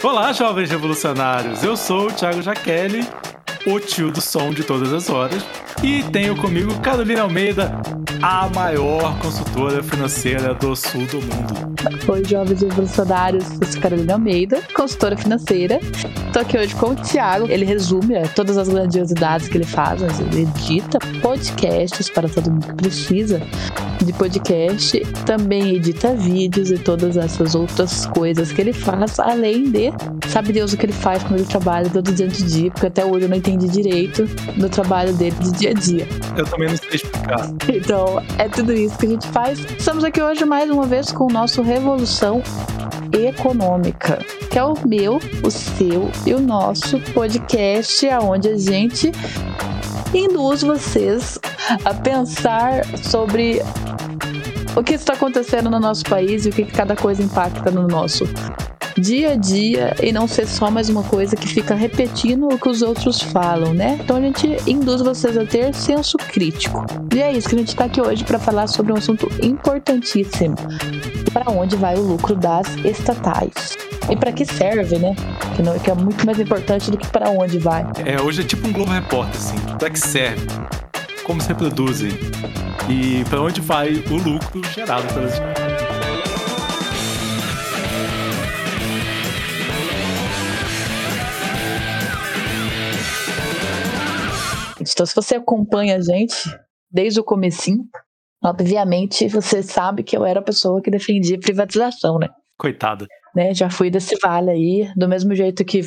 Olá, jovens revolucionários. Eu sou o Thiago Jaqueline, o tio do som de todas as horas, e tenho comigo Carolina Almeida, a maior consultora financeira do sul do mundo. Oi, jovens revolucionários. Eu sou Carolina Almeida, consultora financeira. Estou aqui hoje com o Thiago. Ele resume é, todas as grandiosidades que ele faz, ele edita podcasts para todo mundo que precisa de podcast, também edita vídeos e todas essas outras coisas que ele faz, além de sabe Deus o que ele faz quando ele trabalha todo dia de dia, porque até hoje eu não entendi direito do trabalho dele de dia a dia. Eu também não sei explicar. Então, é tudo isso que a gente faz. Estamos aqui hoje mais uma vez com o nosso Revolução Econômica, que é o meu, o seu e o nosso podcast, onde a gente induz vocês a pensar sobre o que está acontecendo no nosso país e o que cada coisa impacta no nosso dia a dia e não ser só mais uma coisa que fica repetindo o que os outros falam, né? Então a gente induz vocês a ter senso crítico. E é isso que a gente está aqui hoje para falar sobre um assunto importantíssimo: para onde vai o lucro das estatais? E para que serve, né? Que, não, que é muito mais importante do que para onde vai. É, hoje é tipo um Globo Repórter, assim. Para que serve? Como se reproduzem? E para onde vai o lucro gerado pelas Então, se você acompanha a gente desde o comecinho, obviamente você sabe que eu era a pessoa que defendia privatização, né? Coitada. Né, já fui desse vale aí, do mesmo jeito que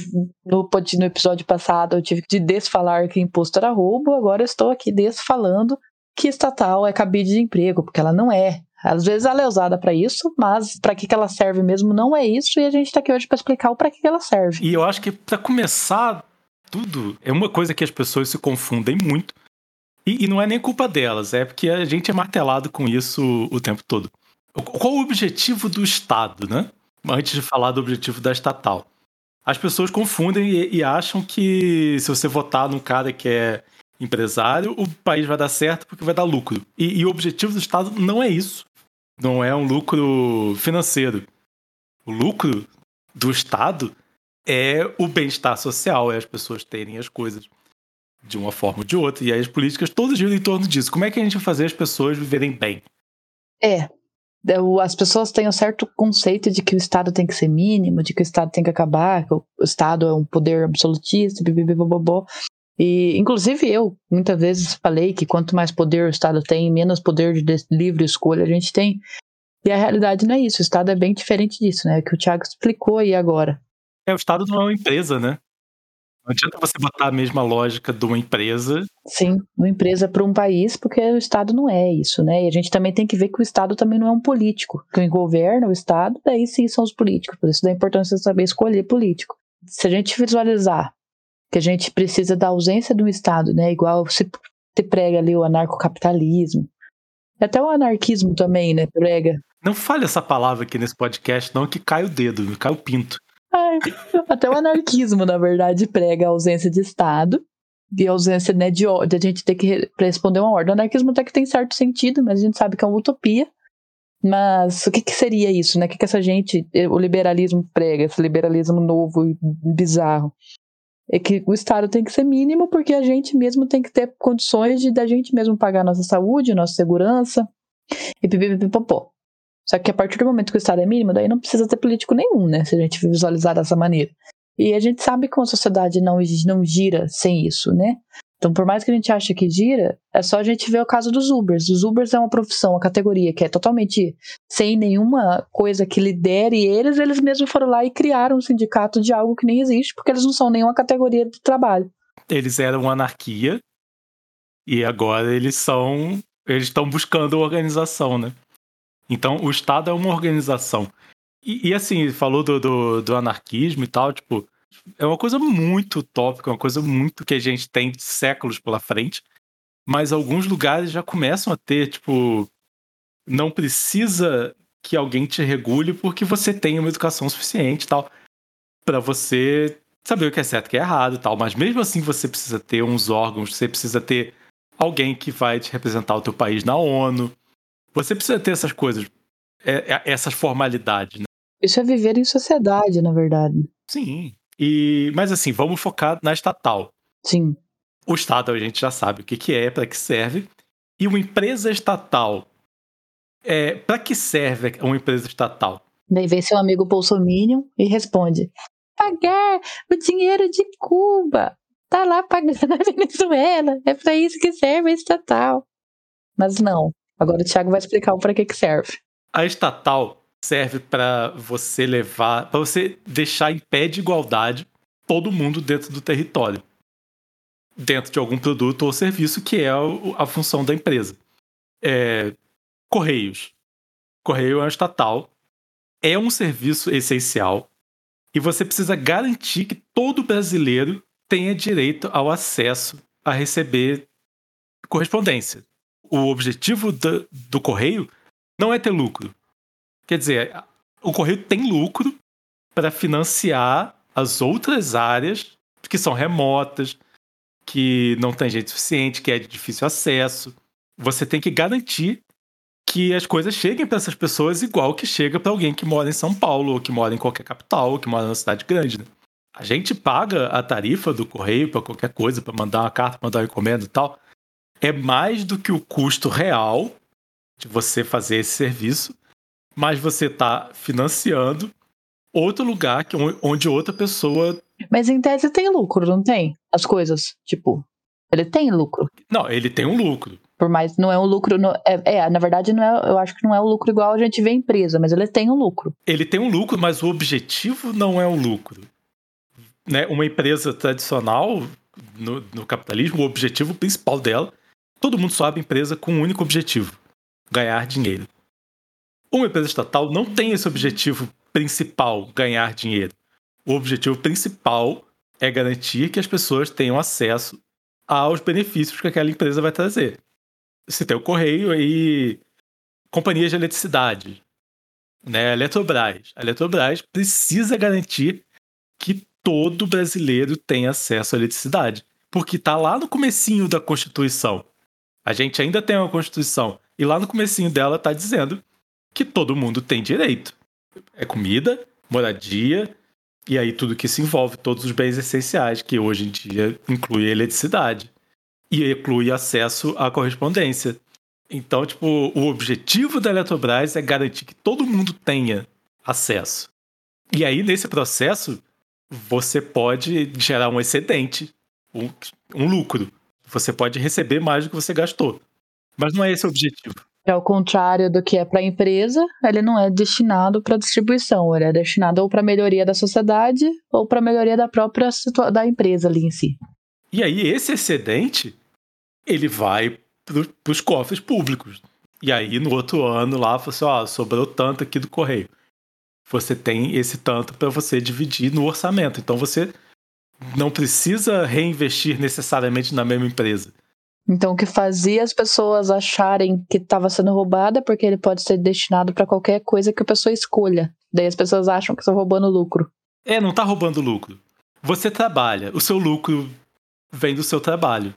no, no episódio passado eu tive de desfalar que imposto era roubo, agora estou aqui desfalando que estatal é cabide de emprego, porque ela não é. Às vezes ela é usada para isso, mas para que, que ela serve mesmo não é isso, e a gente está aqui hoje para explicar o para que, que ela serve. E eu acho que para começar tudo, é uma coisa que as pessoas se confundem muito. E, e, não é nem culpa delas, é porque a gente é martelado com isso o tempo todo. Qual o objetivo do Estado, né? Antes de falar do objetivo da estatal. As pessoas confundem e, e acham que se você votar num cara que é empresário, o país vai dar certo porque vai dar lucro. E, e o objetivo do Estado não é isso. Não é um lucro financeiro. O lucro do Estado é o bem-estar social, é as pessoas terem as coisas de uma forma ou de outra. E aí as políticas todas giram em torno disso. Como é que a gente vai fazer as pessoas viverem bem? É. As pessoas têm um certo conceito de que o Estado tem que ser mínimo, de que o Estado tem que acabar, que o Estado é um poder absolutista, bibibibobobó. E, inclusive, eu muitas vezes falei que quanto mais poder o Estado tem, menos poder de livre escolha a gente tem. E a realidade não é isso. O Estado é bem diferente disso, né? Que o Thiago explicou aí agora. É, o Estado não é uma empresa, né? Não adianta você botar a mesma lógica de uma empresa. Sim, uma empresa para um país, porque o Estado não é isso, né? E a gente também tem que ver que o Estado também não é um político. Quem governa o Estado, daí sim são os políticos. Por isso da importância de saber escolher político. Se a gente visualizar que a gente precisa da ausência do Estado, né? Igual se, se prega ali o anarcocapitalismo. Até o anarquismo também, né? Prega. Não fale essa palavra aqui nesse podcast, não, que cai o dedo, cai o pinto. Ai, até o anarquismo, na verdade, prega a ausência de Estado e a ausência né, de, de a gente ter que responder uma ordem. O anarquismo até que tem certo sentido, mas a gente sabe que é uma utopia. Mas o que, que seria isso, né? O que, que essa gente, o liberalismo prega, esse liberalismo novo e bizarro? É que o Estado tem que ser mínimo porque a gente mesmo tem que ter condições de da gente mesmo pagar nossa saúde, nossa segurança e pipipipopó. Só que a partir do momento que o Estado é mínimo, daí não precisa ter político nenhum, né? Se a gente visualizar dessa maneira. E a gente sabe que uma sociedade não, não gira sem isso, né? Então, por mais que a gente ache que gira, é só a gente ver o caso dos Ubers. Os Ubers é uma profissão, uma categoria que é totalmente sem nenhuma coisa que lidere eles, eles mesmos foram lá e criaram um sindicato de algo que nem existe, porque eles não são nenhuma categoria de trabalho. Eles eram anarquia e agora eles são. Eles estão buscando organização, né? Então, o Estado é uma organização. E, e assim, falou do, do, do, anarquismo e tal, tipo, é uma coisa muito utópica, uma coisa muito que a gente tem séculos pela frente, mas alguns lugares já começam a ter, tipo, não precisa que alguém te regule porque você tem uma educação suficiente e tal, para você saber o que é certo e o que é errado e tal, mas mesmo assim você precisa ter uns órgãos, você precisa ter alguém que vai te representar o teu país na ONU, você precisa ter essas coisas, é, é, essas formalidades, né? Isso é viver em sociedade, na verdade. Sim. E, mas assim, vamos focar na estatal. Sim. O Estado a gente já sabe o que, que é, para que serve. E uma empresa estatal. É, para que serve uma empresa estatal? Daí vem seu amigo Bolsominion e responde: pagar o dinheiro de Cuba. Tá lá pagando a Venezuela. É para isso que serve a estatal. Mas não. Agora o Thiago vai explicar para que, que serve. A estatal serve para você levar, para você deixar em pé de igualdade todo mundo dentro do território, dentro de algum produto ou serviço que é a função da empresa. É, Correios. Correio é uma estatal, é um serviço essencial e você precisa garantir que todo brasileiro tenha direito ao acesso a receber correspondência o objetivo do, do correio não é ter lucro. Quer dizer, o correio tem lucro para financiar as outras áreas que são remotas, que não tem gente suficiente, que é de difícil acesso. Você tem que garantir que as coisas cheguem para essas pessoas igual que chega para alguém que mora em São Paulo, ou que mora em qualquer capital, ou que mora na cidade grande. Né? A gente paga a tarifa do correio para qualquer coisa, para mandar uma carta, mandar uma encomenda e tal é mais do que o custo real de você fazer esse serviço, mas você está financiando outro lugar que, onde outra pessoa. Mas em tese tem lucro, não tem? As coisas. Tipo, ele tem lucro. Não, ele tem um lucro. Por mais não é um lucro. Não, é, é, na verdade, não é, eu acho que não é um lucro igual a gente vê empresa, mas ele tem um lucro. Ele tem um lucro, mas o objetivo não é o lucro. Né? Uma empresa tradicional no, no capitalismo, o objetivo principal dela Todo mundo só abre empresa com um único objetivo: ganhar dinheiro. Uma empresa estatal não tem esse objetivo principal, ganhar dinheiro. O objetivo principal é garantir que as pessoas tenham acesso aos benefícios que aquela empresa vai trazer. Se tem o correio aí, companhias de eletricidade, né, a Eletrobras. A Eletrobras precisa garantir que todo brasileiro tenha acesso à eletricidade, porque está lá no comecinho da Constituição. A gente ainda tem uma Constituição. E lá no comecinho dela tá dizendo que todo mundo tem direito. É comida, moradia, e aí tudo que se envolve, todos os bens essenciais, que hoje em dia inclui eletricidade. E inclui acesso à correspondência. Então, tipo, o objetivo da Eletrobras é garantir que todo mundo tenha acesso. E aí, nesse processo, você pode gerar um excedente, um, um lucro você pode receber mais do que você gastou. Mas não é esse o objetivo. É o contrário do que é para a empresa, ele não é destinado para distribuição, ele é destinado ou para melhoria da sociedade ou para melhoria da própria da empresa ali em si. E aí esse excedente ele vai para os cofres públicos. E aí no outro ano lá, você, ó, sobrou tanto aqui do correio. Você tem esse tanto para você dividir no orçamento. Então você não precisa reinvestir necessariamente na mesma empresa. Então, o que fazia as pessoas acharem que estava sendo roubada, porque ele pode ser destinado para qualquer coisa que a pessoa escolha. Daí as pessoas acham que estão roubando lucro. É, não está roubando lucro. Você trabalha, o seu lucro vem do seu trabalho.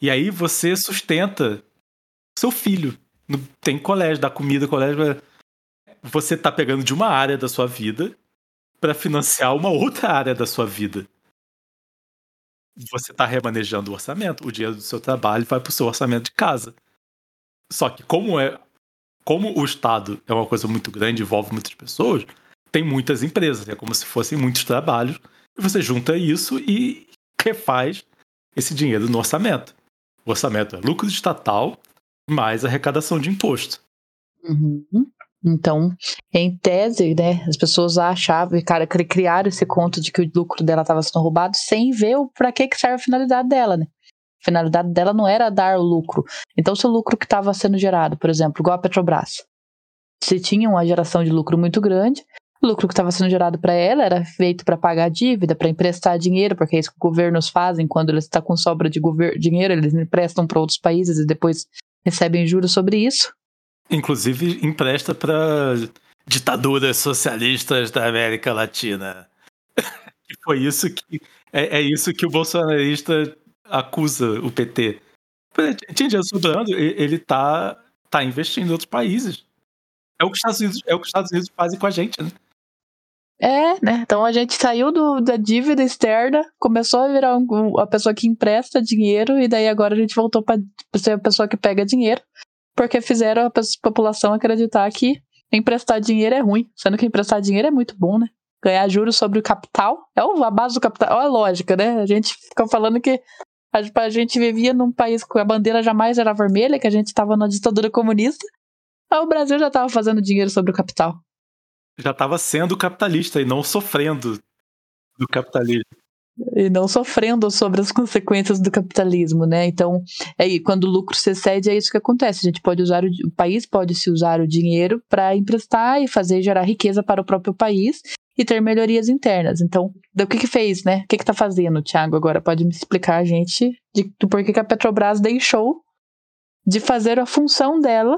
E aí você sustenta seu filho. Tem colégio, dá comida, colégio. Você está pegando de uma área da sua vida para financiar uma outra área da sua vida. Você está remanejando o orçamento, o dinheiro do seu trabalho vai para o seu orçamento de casa. Só que como é como o Estado é uma coisa muito grande, envolve muitas pessoas, tem muitas empresas, é como se fossem muitos trabalhos, e você junta isso e refaz esse dinheiro no orçamento. O orçamento é lucro estatal mais arrecadação de imposto. Uhum. Então, em tese, né, as pessoas achavam, cara, criaram esse conto de que o lucro dela estava sendo roubado sem ver para que, que serve a finalidade dela, né? A finalidade dela não era dar o lucro. Então, se o lucro que estava sendo gerado, por exemplo, igual a Petrobras, se tinha uma geração de lucro muito grande, o lucro que estava sendo gerado para ela era feito para pagar dívida, para emprestar dinheiro, porque é isso que os governos fazem quando eles estão com sobra de dinheiro, eles emprestam para outros países e depois recebem juros sobre isso. Inclusive empresta para ditaduras socialistas da América Latina. e foi isso que é, é, isso que o bolsonarista acusa o PT. Dinheiro sobrando, ele tá, tá investindo em outros países. É o que os Estados Unidos, é o que os Estados Unidos fazem com a gente, né? É, né? Então a gente saiu do, da dívida externa, começou a virar um, a pessoa que empresta dinheiro, e daí agora a gente voltou para ser a pessoa que pega dinheiro, porque fizeram a população acreditar que emprestar dinheiro é ruim, sendo que emprestar dinheiro é muito bom, né? Ganhar juros sobre o capital é a base do capital, olha a lógica, né? A gente fica falando que a, a gente vivia num país que a bandeira jamais era vermelha, que a gente estava na ditadura comunista, mas o Brasil já estava fazendo dinheiro sobre o capital já estava sendo capitalista e não sofrendo do capitalismo. E não sofrendo sobre as consequências do capitalismo, né? Então, é, quando o lucro se excede, é isso que acontece. A gente pode usar, o, o país pode se usar o dinheiro para emprestar e fazer gerar riqueza para o próprio país e ter melhorias internas. Então, do que que fez, né? O que que tá fazendo, Thiago? Agora pode me explicar a gente de, do porquê que a Petrobras deixou de fazer a função dela,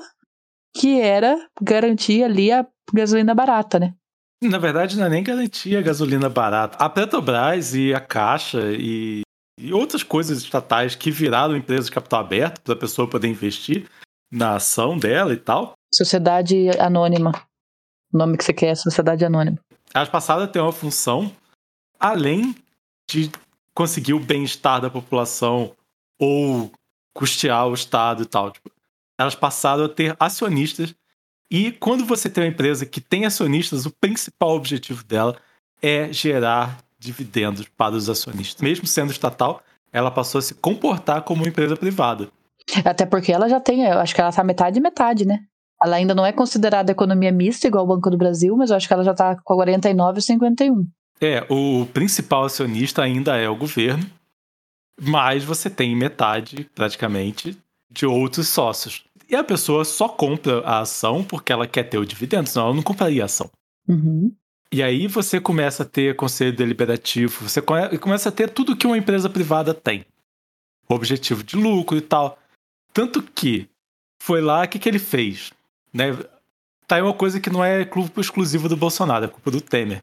que era garantir ali a gasolina barata, né? Na verdade, não é nem garantia gasolina barata. A Petrobras e a Caixa e, e outras coisas estatais que viraram empresas de capital aberto para a pessoa poder investir na ação dela e tal. Sociedade Anônima. O nome que você quer é Sociedade Anônima. Elas passaram a ter uma função além de conseguir o bem-estar da população ou custear o Estado e tal. Tipo, elas passaram a ter acionistas e quando você tem uma empresa que tem acionistas, o principal objetivo dela é gerar dividendos para os acionistas. Mesmo sendo estatal, ela passou a se comportar como uma empresa privada. Até porque ela já tem, eu acho que ela está metade e metade, né? Ela ainda não é considerada economia mista, igual o Banco do Brasil, mas eu acho que ela já está com 49 e 51. É, o principal acionista ainda é o governo, mas você tem metade, praticamente, de outros sócios. E a pessoa só compra a ação porque ela quer ter o dividendo, senão ela não compraria a ação. Uhum. E aí você começa a ter conselho deliberativo, você começa a ter tudo que uma empresa privada tem. Objetivo de lucro e tal. Tanto que foi lá, o que, que ele fez? Né? Tá aí uma coisa que não é clube exclusivo do Bolsonaro, é culpa do Temer.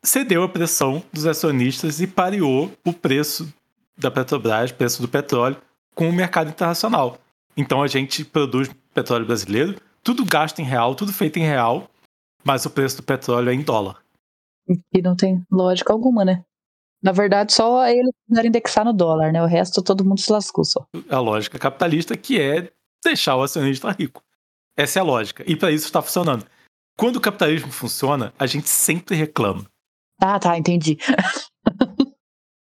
Cedeu a pressão dos acionistas e pareou o preço da Petrobras, preço do petróleo, com o mercado internacional. Então a gente produz petróleo brasileiro, tudo gasto em real, tudo feito em real, mas o preço do petróleo é em dólar. E não tem lógica alguma, né? Na verdade, só eles quiseram indexar no dólar, né? O resto todo mundo se lascou só. A lógica capitalista que é deixar o acionista rico. Essa é a lógica. E para isso está funcionando. Quando o capitalismo funciona, a gente sempre reclama. Ah, tá, entendi.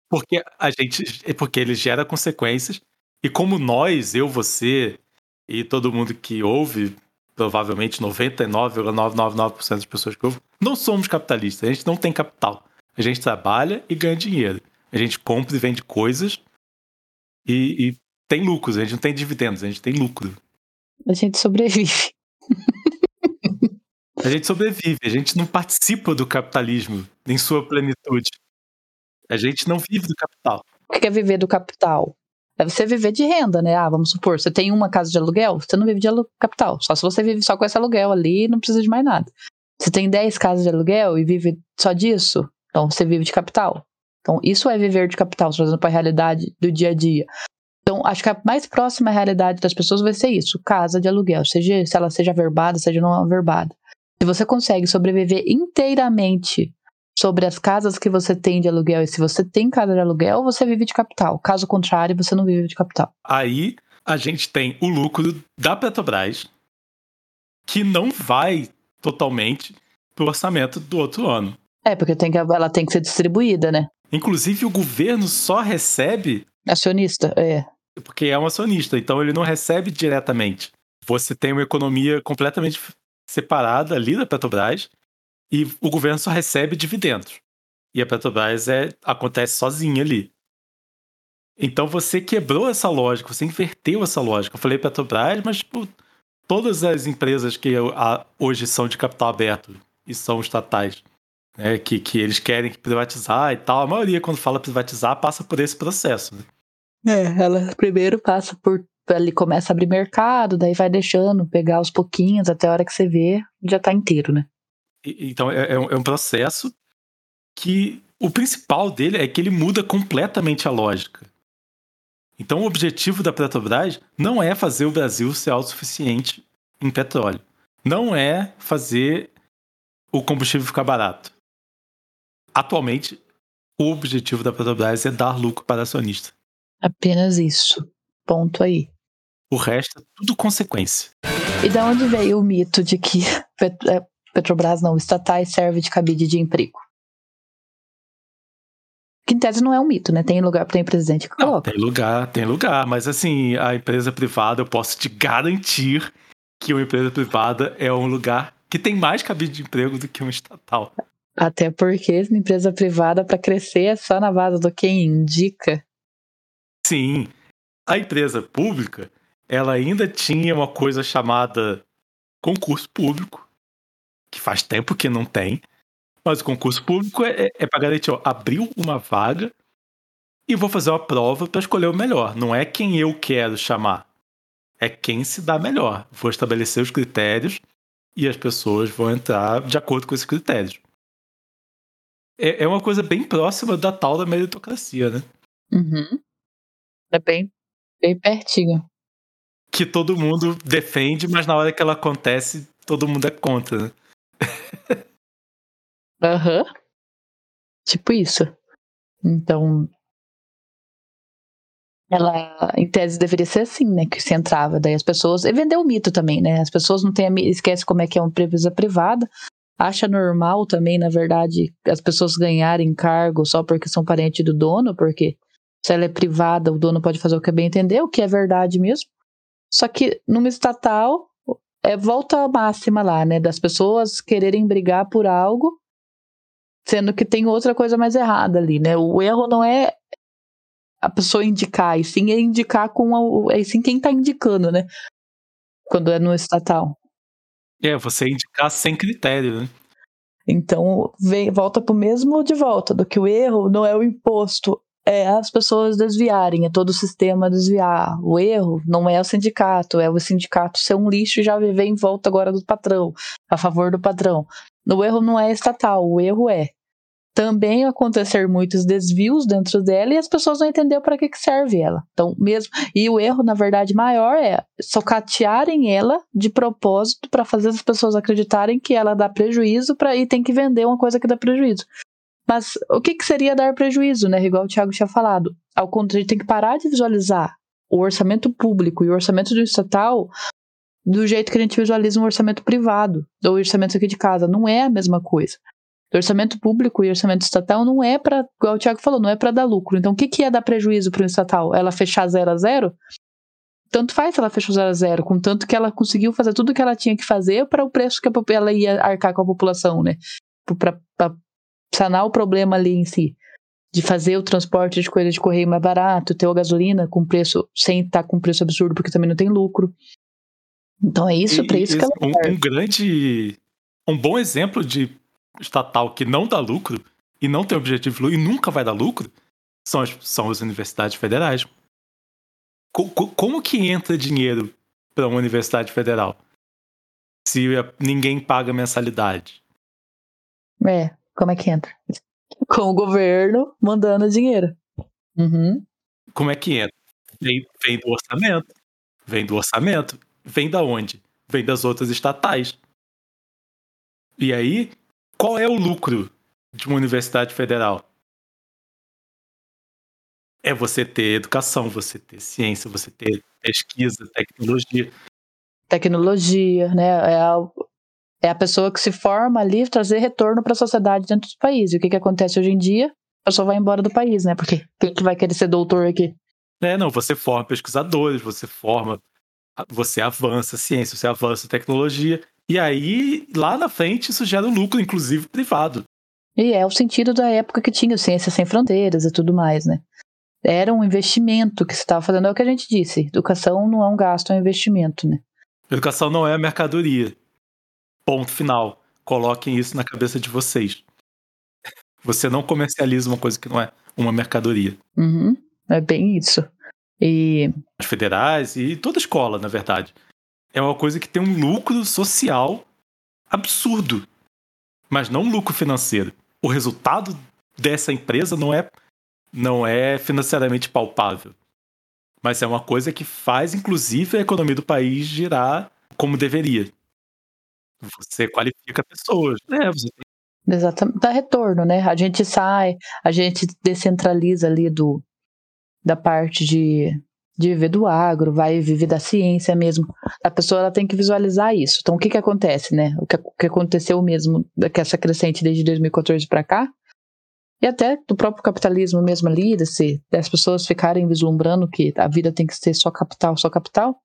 porque a gente, porque ele gera consequências e como nós, eu, você e todo mundo que ouve, provavelmente 99,999% das pessoas que ouvem, não somos capitalistas. A gente não tem capital. A gente trabalha e ganha dinheiro. A gente compra e vende coisas e, e tem lucros. A gente não tem dividendos, a gente tem lucro. A gente sobrevive. A gente sobrevive, a gente não participa do capitalismo em sua plenitude. A gente não vive do capital. O que é viver do capital? É você viver de renda, né? Ah, vamos supor, você tem uma casa de aluguel, você não vive de capital. Só se você vive só com esse aluguel ali não precisa de mais nada. Você tem 10 casas de aluguel e vive só disso, então você vive de capital. Então, isso é viver de capital, trazendo para a realidade do dia a dia. Então, acho que a mais próxima realidade das pessoas vai ser isso: casa de aluguel, seja se ela seja verbada, seja não averbada. Se você consegue sobreviver inteiramente sobre as casas que você tem de aluguel. E se você tem casa de aluguel, você vive de capital. Caso contrário, você não vive de capital. Aí a gente tem o lucro da Petrobras, que não vai totalmente pro orçamento do outro ano. É, porque tem que, ela tem que ser distribuída, né? Inclusive, o governo só recebe. Acionista, é. Porque é um acionista, então ele não recebe diretamente. Você tem uma economia completamente separada ali da Petrobras e o governo só recebe dividendos. E a Petrobras é, acontece sozinha ali. Então você quebrou essa lógica, você inverteu essa lógica. Eu falei Petrobras, mas tipo, todas as empresas que hoje são de capital aberto e são estatais, né, que, que eles querem privatizar e tal, a maioria, quando fala privatizar, passa por esse processo. Né? É, ela primeiro passa por. Ele começa a abrir mercado, daí vai deixando, pegar aos pouquinhos, até a hora que você vê, já tá inteiro, né? Então é, é, um, é um processo que o principal dele é que ele muda completamente a lógica. Então o objetivo da Petrobras não é fazer o Brasil ser autossuficiente em petróleo. Não é fazer o combustível ficar barato. atualmente, o objetivo da Petrobras é dar lucro para acionista. Apenas isso. Ponto aí. O resto é tudo consequência. E da onde veio o mito de que é, Petrobras não, estatais serve de cabide de emprego? Que em tese não é um mito, né? Tem lugar, tem presidente que coloca. Não, tem lugar, tem lugar. Mas assim, a empresa privada, eu posso te garantir que uma empresa privada é um lugar que tem mais cabide de emprego do que um estatal. Até porque uma empresa privada, para crescer, é só na base do quem indica. Sim. A empresa pública, ela ainda tinha uma coisa chamada concurso público, que faz tempo que não tem. Mas o concurso público é, é para garantir, ó, abriu uma vaga e vou fazer uma prova para escolher o melhor. Não é quem eu quero chamar, é quem se dá melhor. Vou estabelecer os critérios e as pessoas vão entrar de acordo com esses critérios. É, é uma coisa bem próxima da tal da meritocracia, né? Uhum. É bem, bem pertinho. Que todo mundo defende, mas na hora que ela acontece, todo mundo é contra, né? Aham. Uhum. Tipo isso. Então, ela, em tese, deveria ser assim, né? Que se entrava. Daí as pessoas. E vendeu o mito também, né? As pessoas não têm. Esquece como é que é uma empresa privada. Acha normal também, na verdade, as pessoas ganharem cargo só porque são parentes do dono, porque se ela é privada, o dono pode fazer o que bem entender, o que é verdade mesmo. Só que numa estatal, é volta a máxima lá, né? Das pessoas quererem brigar por algo, sendo que tem outra coisa mais errada ali, né? O erro não é a pessoa indicar, e sim é indicar com a, é sim quem está indicando, né? Quando é no estatal. É, você indicar sem critério, né? Então, vem, volta pro mesmo de volta, do que o erro não é o imposto, é as pessoas desviarem, é todo o sistema desviar. O erro não é o sindicato, é o sindicato ser um lixo e já viver em volta agora do patrão, a favor do patrão. O erro não é estatal, o erro é também acontecer muitos desvios dentro dela e as pessoas não entenderam para que, que serve ela. Então, mesmo. E o erro, na verdade, maior é socatearem ela de propósito para fazer as pessoas acreditarem que ela dá prejuízo para e tem que vender uma coisa que dá prejuízo. Mas o que, que seria dar prejuízo, né? Igual o Thiago tinha falado. Ao contrário, tem que parar de visualizar o orçamento público e o orçamento do estatal do jeito que a gente visualiza um orçamento privado, ou orçamento aqui de casa. Não é a mesma coisa. O orçamento público e orçamento estatal não é para, igual o Thiago falou, não é para dar lucro. Então, o que, que é dar prejuízo para o estatal? Ela fechar zero a zero? Tanto faz se ela fechou zero a zero, contanto que ela conseguiu fazer tudo o que ela tinha que fazer para o preço que ela ia arcar com a população, né? Para sanar o problema ali em si. De fazer o transporte de coisa de correio mais barato, ter a gasolina com preço, sem estar tá com preço absurdo, porque também não tem lucro. Então é isso, para isso que ela um, um grande. Um bom exemplo de estatal que não dá lucro e não tem objetivo e nunca vai dar lucro são as, são as universidades federais. Co como que entra dinheiro para uma universidade federal se ninguém paga mensalidade? É, como é que entra? Com o governo mandando dinheiro. Uhum. Como é que entra? Vem, vem do orçamento. Vem do orçamento. Vem da onde? Vem das outras estatais. E aí, qual é o lucro de uma universidade federal? É você ter educação, você ter ciência, você ter pesquisa, tecnologia. Tecnologia, né? É é a pessoa que se forma ali trazer retorno para a sociedade dentro do país. E o que, que acontece hoje em dia? A pessoa vai embora do país, né? Porque quem que vai querer ser doutor aqui? É, não, você forma pesquisadores, você forma, você avança ciência, você avança tecnologia, e aí, lá na frente, isso gera um lucro, inclusive privado. E é o sentido da época que tinha Ciência Sem Fronteiras e tudo mais, né? Era um investimento que se estava fazendo, é o que a gente disse. Educação não é um gasto, é um investimento, né? Educação não é mercadoria. Ponto final. Coloquem isso na cabeça de vocês. Você não comercializa uma coisa que não é uma mercadoria. Uhum, é bem isso. E. As federais e toda escola, na verdade é uma coisa que tem um lucro social absurdo, mas não um lucro financeiro. O resultado dessa empresa não é não é financeiramente palpável, mas é uma coisa que faz inclusive a economia do país girar como deveria. Você qualifica pessoas, né? Você Exatamente. Dá retorno, né? A gente sai, a gente descentraliza ali do, da parte de, de viver do agro, vai viver da ciência mesmo. A pessoa ela tem que visualizar isso. Então, o que que acontece, né? O que, o que aconteceu mesmo, que essa crescente desde 2014 para cá, e até do próprio capitalismo mesmo ali, desse, das pessoas ficarem vislumbrando que a vida tem que ser só capital, só capital,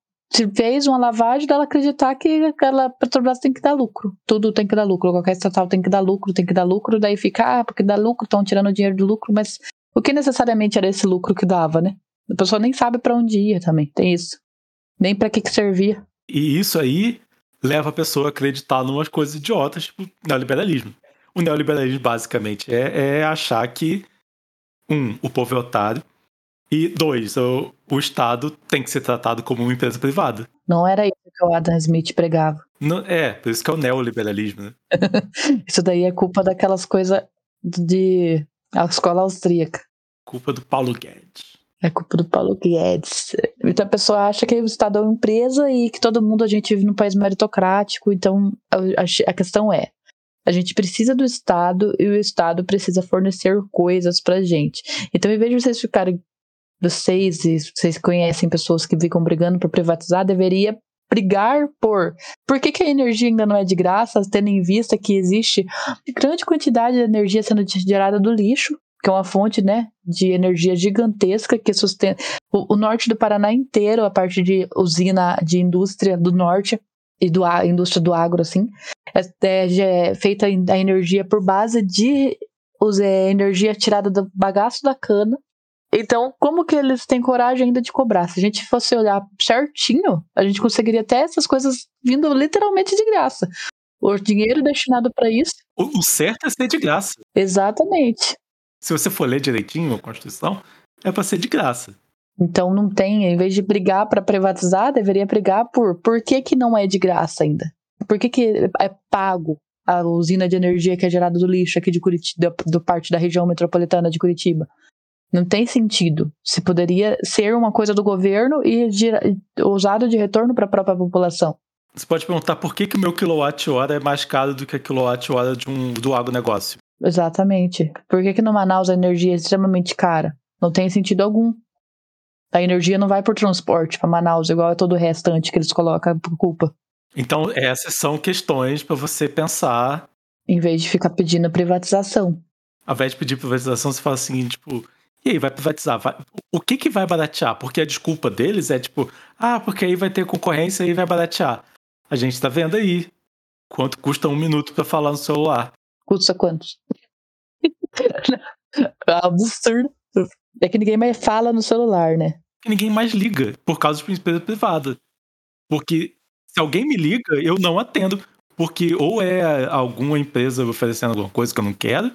fez uma lavagem dela acreditar que aquela Petrobras tem que dar lucro. Tudo tem que dar lucro. Qualquer estatal tem que dar lucro, tem que dar lucro. Daí fica, ah, porque dá lucro, estão tirando dinheiro do lucro, mas o que necessariamente era esse lucro que dava, né? A pessoa nem sabe para onde ia também, tem isso. Nem para que que servia. E isso aí leva a pessoa a acreditar em umas coisas idiotas, tipo neoliberalismo. O neoliberalismo, basicamente, é, é achar que, um, o povo é otário, e dois, o, o Estado tem que ser tratado como uma empresa privada. Não era isso que o Adam Smith pregava. Não, é, por isso que é o neoliberalismo, né? isso daí é culpa daquelas coisas de a escola austríaca. Culpa do Paulo Guedes. É culpa do Paulo Guedes. Então a pessoa acha que o Estado é uma empresa e que todo mundo a gente vive num país meritocrático. Então a, a questão é: a gente precisa do Estado e o Estado precisa fornecer coisas pra gente. Então, em vez de vocês ficarem vocês, e vocês conhecem pessoas que ficam brigando por privatizar, deveria brigar por. Por que, que, a energia ainda não é de graça, tendo em vista que existe grande quantidade de energia sendo gerada do lixo, que é uma fonte né, de energia gigantesca que sustenta o, o norte do Paraná inteiro, a parte de usina de indústria do norte e do a indústria do agro, assim, é, é feita a energia por base de é, energia tirada do bagaço da cana então, como que eles têm coragem ainda de cobrar? Se a gente fosse olhar certinho, a gente conseguiria até essas coisas vindo literalmente de graça. O dinheiro destinado para isso. O, certo é ser de graça. Exatamente. Se você for ler direitinho a Constituição, é para ser de graça. Então não tem, em vez de brigar para privatizar, deveria brigar por por que, que não é de graça ainda? Por que, que é pago a usina de energia que é gerada do lixo aqui de Curitiba, do, do parte da região metropolitana de Curitiba? Não tem sentido. Se poderia ser uma coisa do governo e usado de retorno para a própria população. Você pode perguntar por que, que o meu quilowatt-hora é mais caro do que a quilowatt-hora de um, do agronegócio. Exatamente. Por que, que no Manaus a energia é extremamente cara? Não tem sentido algum. A energia não vai por transporte para Manaus, igual a todo o restante que eles colocam por culpa. Então, essas são questões para você pensar. Em vez de ficar pedindo privatização. Ao invés de pedir privatização, você fala assim, tipo, e aí, vai privatizar. Vai... O que, que vai baratear? Porque a desculpa deles é tipo, ah, porque aí vai ter concorrência e vai baratear. A gente tá vendo aí quanto custa um minuto para falar no celular. Custa quantos? Absurdo. É que ninguém mais fala no celular, né? Que ninguém mais liga por causa de empresa privada. Porque se alguém me liga, eu não atendo. Porque ou é alguma empresa oferecendo alguma coisa que eu não quero,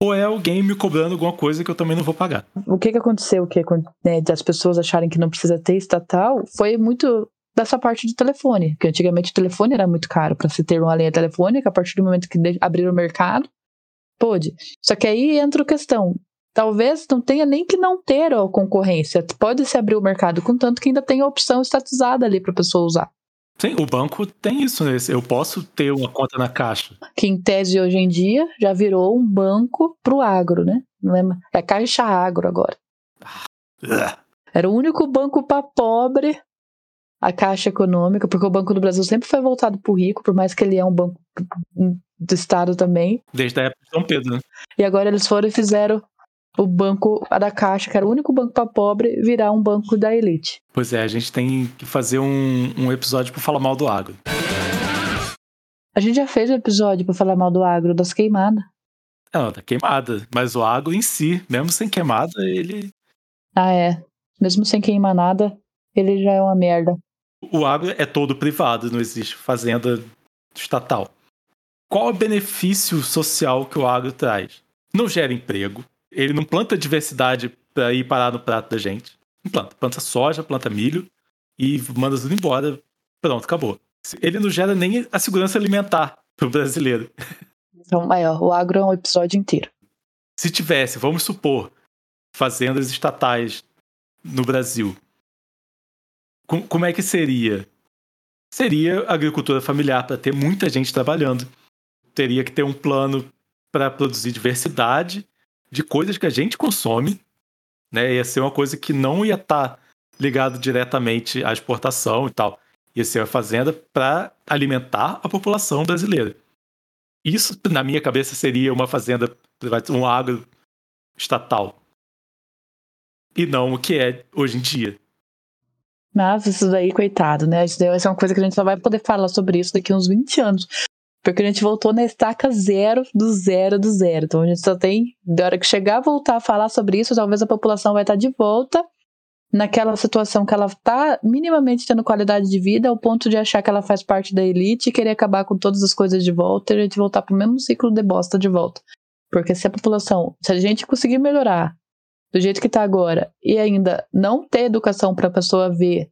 ou é alguém me cobrando alguma coisa que eu também não vou pagar. O que que aconteceu que né, das pessoas acharem que não precisa ter estatal foi muito dessa parte do telefone, que antigamente o telefone era muito caro para se ter uma linha telefônica, a partir do momento que abriram o mercado, pôde. Só que aí entra a questão, talvez não tenha nem que não ter a concorrência, pode se abrir o mercado, contanto que ainda tem a opção estatizada ali para a pessoa usar. Sim, o banco tem isso, né? Eu posso ter uma conta na caixa. Que em tese hoje em dia já virou um banco pro agro, né? Não é, é caixa agro agora. Era o único banco para pobre, a Caixa Econômica, porque o Banco do Brasil sempre foi voltado pro rico, por mais que ele é um banco do Estado também. Desde a época de São Pedro, né? E agora eles foram e fizeram o banco da Caixa, que era o único banco para pobre, virar um banco da elite. Pois é, a gente tem que fazer um, um episódio para falar mal do agro. A gente já fez um episódio para falar mal do agro, das queimadas. Não, da queimada. Mas o agro em si, mesmo sem queimada, ele. Ah, é. Mesmo sem queimar nada, ele já é uma merda. O agro é todo privado, não existe fazenda estatal. Qual o benefício social que o agro traz? Não gera emprego, ele não planta diversidade para ir parar no prato da gente. Não planta. Planta soja, planta milho e manda tudo embora. Pronto, acabou. Ele não gera nem a segurança alimentar pro brasileiro. Então, ó, o agro é um episódio inteiro. Se tivesse, vamos supor, fazendas estatais no Brasil, como é que seria? Seria agricultura familiar para ter muita gente trabalhando. Teria que ter um plano para produzir diversidade de coisas que a gente consome, né? Ia ser uma coisa que não ia estar tá ligado diretamente à exportação e tal. Ia ser uma fazenda para alimentar a população brasileira. Isso, na minha cabeça, seria uma fazenda, um agro estatal. E não o que é hoje em dia. Nossa, isso daí, coitado, né? Isso ser uma coisa que a gente só vai poder falar sobre isso daqui a uns 20 anos. Porque a gente voltou na estaca zero do zero do zero. Então a gente só tem. Da hora que chegar a voltar a falar sobre isso, talvez a população vai estar de volta naquela situação que ela está minimamente tendo qualidade de vida, ao ponto de achar que ela faz parte da elite e querer acabar com todas as coisas de volta e a gente voltar para o mesmo ciclo de bosta de volta. Porque se a população, se a gente conseguir melhorar do jeito que está agora e ainda não ter educação para a pessoa ver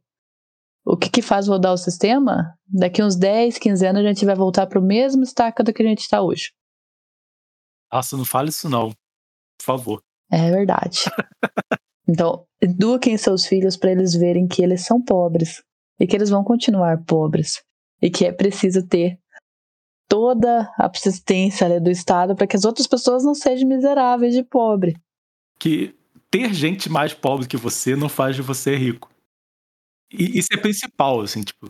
o que, que faz rodar o sistema, daqui uns 10, 15 anos a gente vai voltar para o mesmo estaca do que a gente está hoje. Nossa, não fale isso não, por favor. É verdade. então, eduquem seus filhos para eles verem que eles são pobres e que eles vão continuar pobres e que é preciso ter toda a assistência né, do Estado para que as outras pessoas não sejam miseráveis de pobre. Que ter gente mais pobre que você não faz de você rico. E isso é principal, assim, tipo.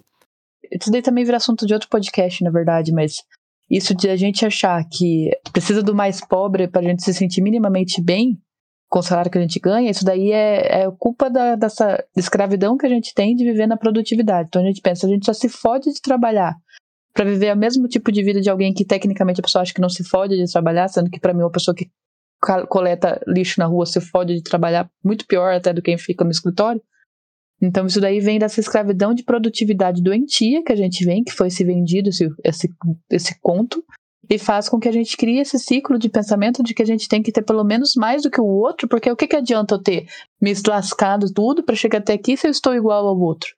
Isso daí também vira assunto de outro podcast, na verdade, mas isso de a gente achar que precisa do mais pobre para a gente se sentir minimamente bem com o salário que a gente ganha, isso daí é, é culpa da, dessa escravidão que a gente tem de viver na produtividade. Então a gente pensa, a gente só se fode de trabalhar para viver o mesmo tipo de vida de alguém que tecnicamente a pessoa acha que não se fode de trabalhar, sendo que para mim uma pessoa que coleta lixo na rua se fode de trabalhar muito pior até do que quem fica no escritório. Então, isso daí vem dessa escravidão de produtividade doentia que a gente vem, que foi se vendido esse, esse, esse conto, e faz com que a gente crie esse ciclo de pensamento de que a gente tem que ter pelo menos mais do que o outro, porque o que, que adianta eu ter me lascado tudo para chegar até aqui se eu estou igual ao outro?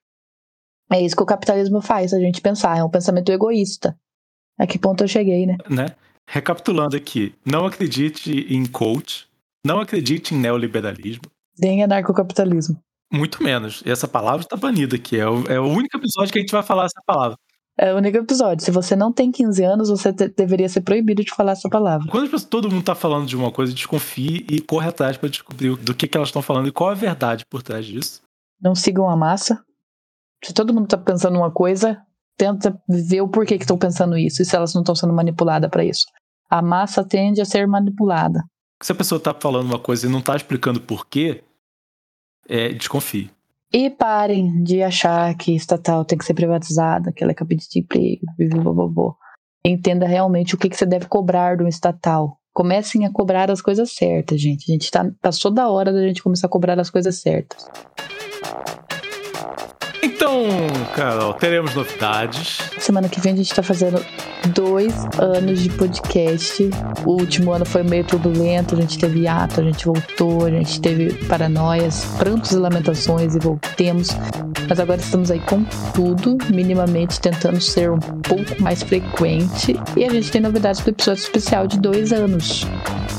É isso que o capitalismo faz, a gente pensar, é um pensamento egoísta. A que ponto eu cheguei, né? né? Recapitulando aqui, não acredite em coach, não acredite em neoliberalismo. Nem anarcocapitalismo. Muito menos. E essa palavra está banida aqui. É o, é o único episódio que a gente vai falar essa palavra. É o único episódio. Se você não tem 15 anos, você deveria ser proibido de falar essa palavra. Quando todo mundo está falando de uma coisa, desconfie e corre atrás para descobrir do que, que elas estão falando e qual a verdade por trás disso. Não sigam a massa. Se todo mundo está pensando uma coisa, tenta ver o porquê que estão pensando isso e se elas não estão sendo manipuladas para isso. A massa tende a ser manipulada. Se a pessoa está falando uma coisa e não está explicando porquê, é, desconfie. E parem de achar que estatal tem que ser privatizada, que ela é cabide de emprego, Entenda realmente o que, que você deve cobrar um estatal. Comecem a cobrar as coisas certas, gente. A gente tá, passou da hora da gente começar a cobrar as coisas certas. Então, Carol, teremos novidades. Semana que vem a gente tá fazendo dois anos de podcast. O último ano foi meio turbulento, a gente teve ato, a gente voltou, a gente teve paranoias, prantos e lamentações e voltemos. Mas agora estamos aí com tudo, minimamente tentando ser um pouco mais frequente. E a gente tem novidades do episódio especial de dois anos.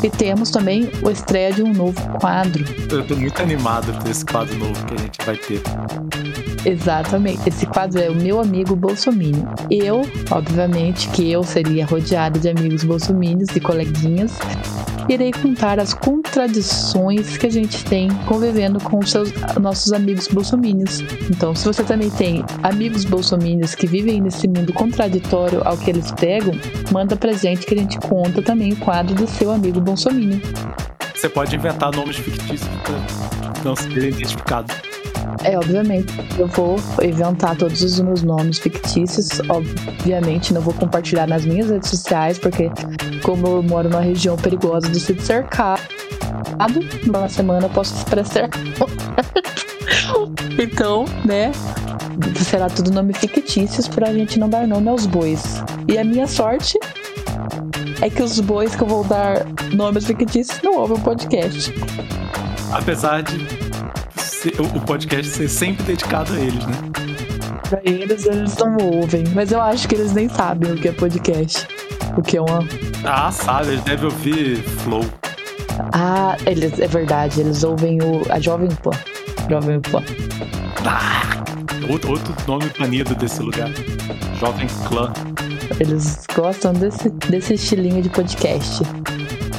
E temos também o estreia de um novo quadro. Eu tô muito animado por esse quadro novo que a gente vai ter. Exatamente. Esse quadro é o meu amigo Bolsominion. Eu, obviamente, que eu seria rodeada de amigos bolsominions e coleguinhas, irei contar as contradições que a gente tem convivendo com os seus, nossos amigos bolsominions. Então, se você também tem amigos bolsominions que vivem nesse mundo contraditório ao que eles pregam, manda pra gente que a gente conta também o quadro do seu amigo bolsominion. Você pode inventar nomes fictícios não ser identificado. É, obviamente. Eu vou inventar todos os meus nomes fictícios. Obviamente, não vou compartilhar nas minhas redes sociais, porque, como eu moro numa região perigosa do ser cercado, numa semana eu posso expressar. então, né? Será tudo nome fictícios pra gente não dar nome aos bois. E a minha sorte é que os bois que eu vou dar nomes fictícios não ouvem o podcast. Apesar de o podcast ser sempre dedicado a eles, né? Pra eles, eles não ouvem. Mas eu acho que eles nem sabem o que é podcast. O que é uma. Ah, sabe, eles devem ouvir Flow. Ah, eles, é verdade, eles ouvem o, a Jovem Pan. Jovem Pan. Ah, outro, outro nome banido desse lugar. Jovem Clã. Eles gostam desse, desse estilinho de podcast.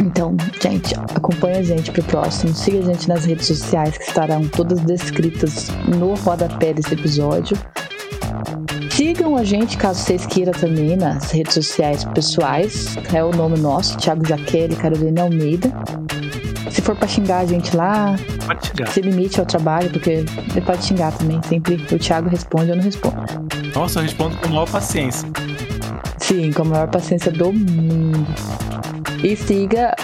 Então, gente, acompanha a gente pro próximo. Siga a gente nas redes sociais que estarão todas descritas no rodapé desse episódio. Sigam a gente, caso vocês queiram também, nas redes sociais pessoais. É o nome nosso, Thiago Jaquele, Carolina Almeida. Se for pra xingar a gente lá, Pode xingar. se limite ao trabalho, porque ele pode xingar também. Sempre o Thiago responde, eu não respondo. Nossa, eu respondo com maior paciência. Sim, com a maior paciência do mundo. E siga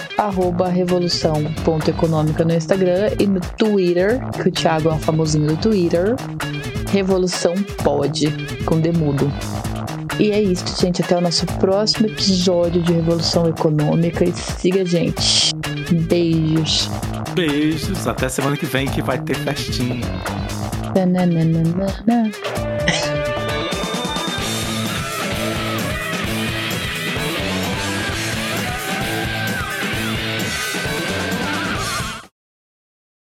revolução.econômica no Instagram e no Twitter, que o Thiago é um famosinho do Twitter. Revolução Pod, com demudo. E é isso, gente. Até o nosso próximo episódio de Revolução Econômica. E siga a gente. Beijos. Beijos, até semana que vem que vai ter festinha. Tananana.